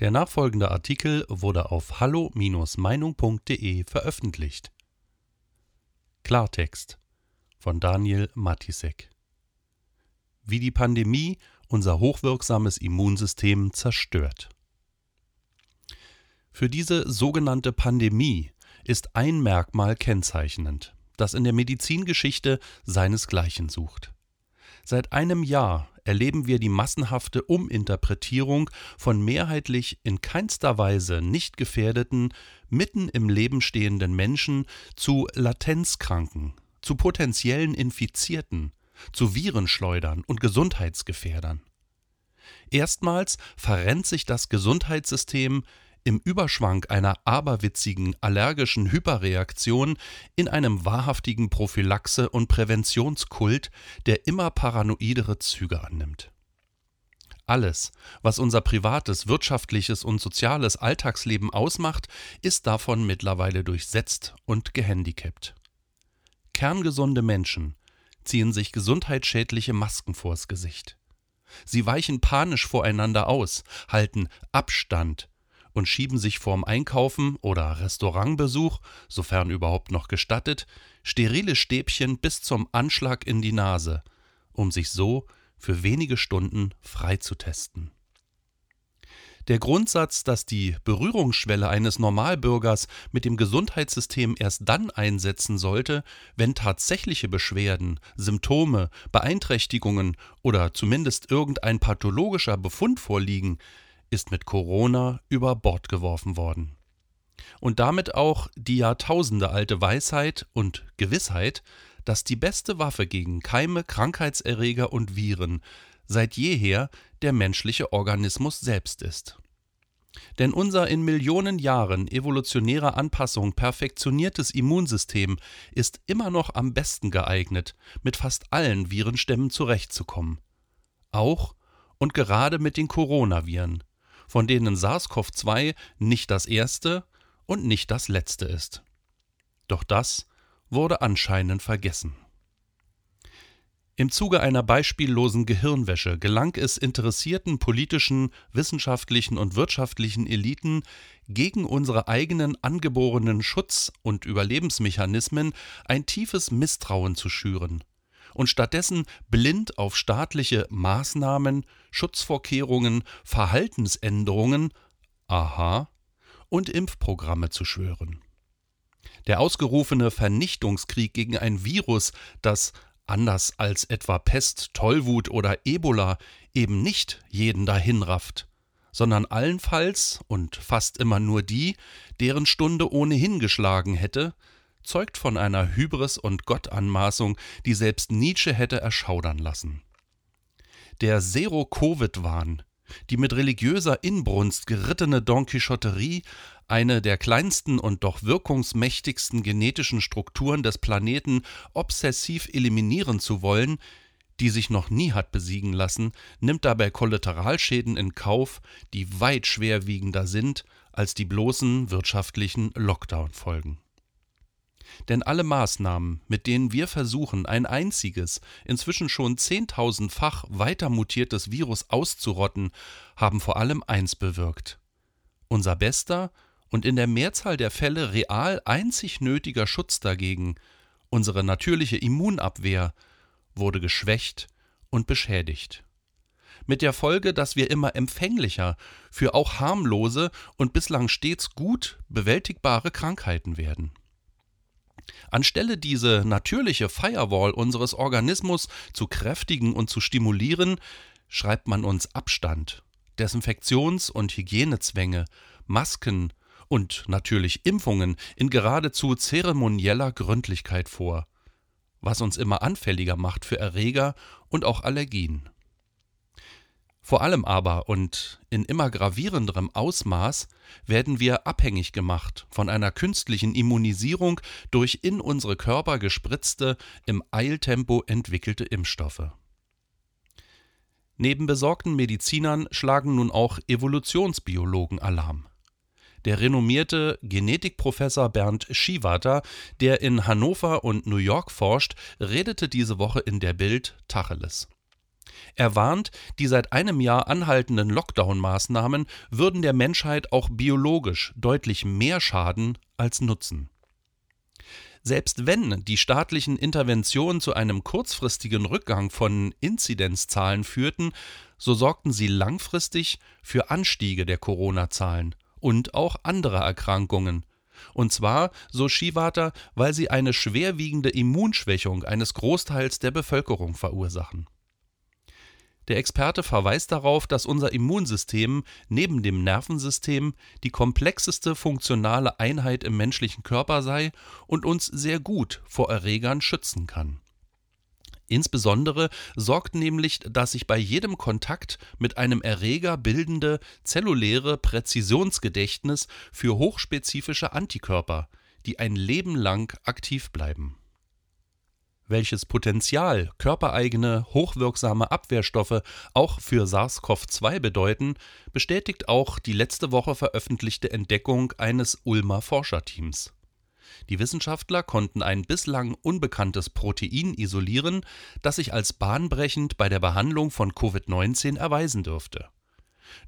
Der nachfolgende Artikel wurde auf hallo-meinung.de veröffentlicht. Klartext von Daniel Matisek Wie die Pandemie unser hochwirksames Immunsystem zerstört. Für diese sogenannte Pandemie ist ein Merkmal kennzeichnend, das in der Medizingeschichte seinesgleichen sucht. Seit einem Jahr erleben wir die massenhafte Uminterpretierung von mehrheitlich in keinster Weise nicht gefährdeten, mitten im Leben stehenden Menschen zu Latenzkranken, zu potenziellen Infizierten, zu Virenschleudern und Gesundheitsgefährdern. Erstmals verrennt sich das Gesundheitssystem im Überschwang einer aberwitzigen allergischen Hyperreaktion in einem wahrhaftigen Prophylaxe- und Präventionskult, der immer paranoidere Züge annimmt. Alles, was unser privates, wirtschaftliches und soziales Alltagsleben ausmacht, ist davon mittlerweile durchsetzt und gehandicapt. Kerngesunde Menschen ziehen sich gesundheitsschädliche Masken vors Gesicht. Sie weichen panisch voreinander aus, halten Abstand, und schieben sich vorm Einkaufen oder Restaurantbesuch, sofern überhaupt noch gestattet, sterile Stäbchen bis zum Anschlag in die Nase, um sich so für wenige Stunden freizutesten. Der Grundsatz, dass die Berührungsschwelle eines Normalbürgers mit dem Gesundheitssystem erst dann einsetzen sollte, wenn tatsächliche Beschwerden, Symptome, Beeinträchtigungen oder zumindest irgendein pathologischer Befund vorliegen, ist mit Corona über Bord geworfen worden. Und damit auch die jahrtausendealte Weisheit und Gewissheit, dass die beste Waffe gegen Keime, Krankheitserreger und Viren seit jeher der menschliche Organismus selbst ist. Denn unser in Millionen Jahren evolutionärer Anpassung perfektioniertes Immunsystem ist immer noch am besten geeignet, mit fast allen Virenstämmen zurechtzukommen. Auch und gerade mit den Coronaviren, von denen SARS-CoV-2 nicht das erste und nicht das letzte ist. Doch das wurde anscheinend vergessen. Im Zuge einer beispiellosen Gehirnwäsche gelang es interessierten politischen, wissenschaftlichen und wirtschaftlichen Eliten, gegen unsere eigenen angeborenen Schutz- und Überlebensmechanismen ein tiefes Misstrauen zu schüren und stattdessen blind auf staatliche Maßnahmen, Schutzvorkehrungen, Verhaltensänderungen, aha, und Impfprogramme zu schwören. Der ausgerufene Vernichtungskrieg gegen ein Virus, das anders als etwa Pest, Tollwut oder Ebola eben nicht jeden dahinrafft, sondern allenfalls und fast immer nur die, deren Stunde ohnehin geschlagen hätte, zeugt von einer Hybris und Gottanmaßung, die selbst Nietzsche hätte erschaudern lassen. Der Zero-Covid-Wahn, die mit religiöser Inbrunst gerittene Don Quixoterie, eine der kleinsten und doch wirkungsmächtigsten genetischen Strukturen des Planeten obsessiv eliminieren zu wollen, die sich noch nie hat besiegen lassen, nimmt dabei Kollateralschäden in Kauf, die weit schwerwiegender sind als die bloßen wirtschaftlichen Lockdown-Folgen. Denn alle Maßnahmen, mit denen wir versuchen, ein einziges, inzwischen schon zehntausendfach weiter mutiertes Virus auszurotten, haben vor allem eins bewirkt. Unser bester und in der Mehrzahl der Fälle real einzig nötiger Schutz dagegen, unsere natürliche Immunabwehr, wurde geschwächt und beschädigt. Mit der Folge, dass wir immer empfänglicher für auch harmlose und bislang stets gut bewältigbare Krankheiten werden. Anstelle diese natürliche Firewall unseres Organismus zu kräftigen und zu stimulieren, schreibt man uns Abstand, Desinfektions- und Hygienezwänge, Masken und natürlich Impfungen in geradezu zeremonieller Gründlichkeit vor, was uns immer anfälliger macht für Erreger und auch Allergien. Vor allem aber und in immer gravierenderem Ausmaß werden wir abhängig gemacht von einer künstlichen Immunisierung durch in unsere Körper gespritzte, im Eiltempo entwickelte Impfstoffe. Neben besorgten Medizinern schlagen nun auch Evolutionsbiologen Alarm. Der renommierte Genetikprofessor Bernd Schiwater, der in Hannover und New York forscht, redete diese Woche in der Bild Tacheles. Er warnt, die seit einem Jahr anhaltenden Lockdown-Maßnahmen würden der Menschheit auch biologisch deutlich mehr schaden als nutzen. Selbst wenn die staatlichen Interventionen zu einem kurzfristigen Rückgang von Inzidenzzahlen führten, so sorgten sie langfristig für Anstiege der Corona-Zahlen und auch andere Erkrankungen. Und zwar, so Schiwater, weil sie eine schwerwiegende Immunschwächung eines Großteils der Bevölkerung verursachen. Der Experte verweist darauf, dass unser Immunsystem neben dem Nervensystem die komplexeste funktionale Einheit im menschlichen Körper sei und uns sehr gut vor Erregern schützen kann. Insbesondere sorgt nämlich das sich bei jedem Kontakt mit einem Erreger bildende zelluläre Präzisionsgedächtnis für hochspezifische Antikörper, die ein Leben lang aktiv bleiben welches Potenzial körpereigene, hochwirksame Abwehrstoffe auch für SARS-CoV-2 bedeuten, bestätigt auch die letzte Woche veröffentlichte Entdeckung eines Ulmer Forscherteams. Die Wissenschaftler konnten ein bislang unbekanntes Protein isolieren, das sich als bahnbrechend bei der Behandlung von Covid-19 erweisen dürfte.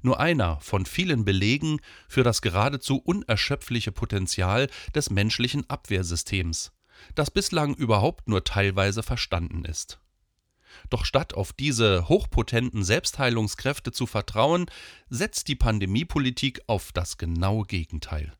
Nur einer von vielen Belegen für das geradezu unerschöpfliche Potenzial des menschlichen Abwehrsystems das bislang überhaupt nur teilweise verstanden ist. Doch statt auf diese hochpotenten Selbstheilungskräfte zu vertrauen, setzt die Pandemiepolitik auf das genaue Gegenteil.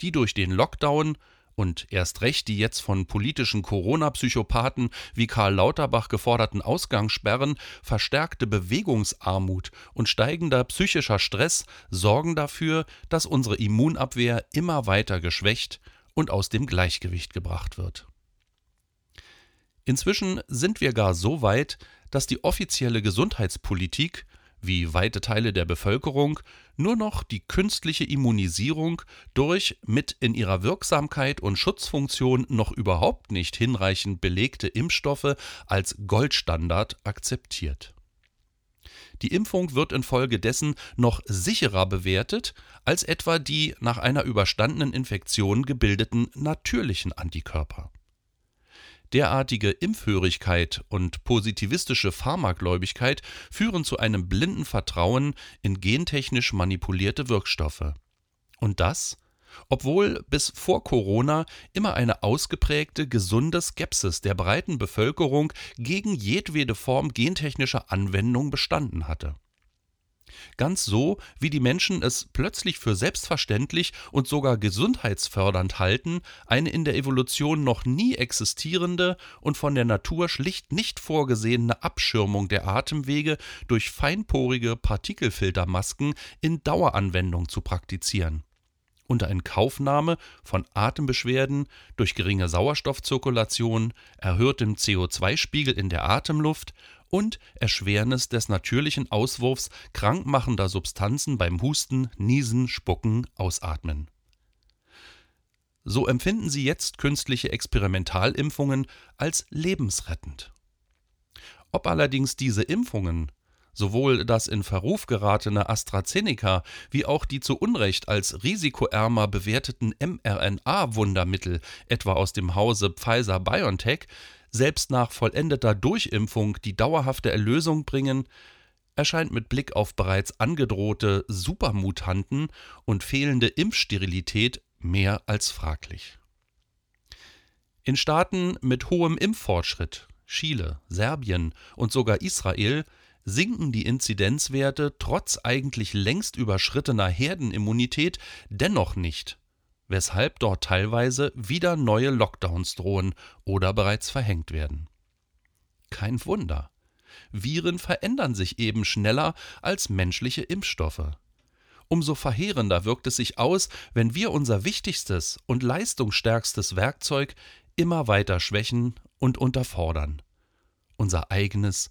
Die durch den Lockdown und erst recht die jetzt von politischen Corona-Psychopathen wie Karl Lauterbach geforderten Ausgangssperren, verstärkte Bewegungsarmut und steigender psychischer Stress sorgen dafür, dass unsere Immunabwehr immer weiter geschwächt und aus dem Gleichgewicht gebracht wird. Inzwischen sind wir gar so weit, dass die offizielle Gesundheitspolitik, wie weite Teile der Bevölkerung, nur noch die künstliche Immunisierung durch mit in ihrer Wirksamkeit und Schutzfunktion noch überhaupt nicht hinreichend belegte Impfstoffe als Goldstandard akzeptiert. Die Impfung wird infolgedessen noch sicherer bewertet als etwa die nach einer überstandenen Infektion gebildeten natürlichen Antikörper. Derartige Impfhörigkeit und positivistische Pharmagläubigkeit führen zu einem blinden Vertrauen in gentechnisch manipulierte Wirkstoffe. Und das obwohl bis vor Corona immer eine ausgeprägte gesunde Skepsis der breiten Bevölkerung gegen jedwede Form gentechnischer Anwendung bestanden hatte. Ganz so, wie die Menschen es plötzlich für selbstverständlich und sogar gesundheitsfördernd halten, eine in der Evolution noch nie existierende und von der Natur schlicht nicht vorgesehene Abschirmung der Atemwege durch feinporige Partikelfiltermasken in Daueranwendung zu praktizieren unter Inkaufnahme von Atembeschwerden durch geringe Sauerstoffzirkulation, erhöhtem CO2-Spiegel in der Atemluft und Erschwernis des natürlichen Auswurfs krankmachender Substanzen beim Husten, Niesen, Spucken, Ausatmen. So empfinden sie jetzt künstliche Experimentalimpfungen als lebensrettend. Ob allerdings diese Impfungen Sowohl das in Verruf geratene AstraZeneca wie auch die zu Unrecht als risikoärmer bewerteten mRNA-Wundermittel, etwa aus dem Hause Pfizer BioNTech, selbst nach vollendeter Durchimpfung die dauerhafte Erlösung bringen, erscheint mit Blick auf bereits angedrohte Supermutanten und fehlende Impfsterilität mehr als fraglich. In Staaten mit hohem Impffortschritt, Chile, Serbien und sogar Israel, sinken die Inzidenzwerte trotz eigentlich längst überschrittener Herdenimmunität dennoch nicht, weshalb dort teilweise wieder neue Lockdowns drohen oder bereits verhängt werden. Kein Wunder. Viren verändern sich eben schneller als menschliche Impfstoffe. Umso verheerender wirkt es sich aus, wenn wir unser wichtigstes und leistungsstärkstes Werkzeug immer weiter schwächen und unterfordern. Unser eigenes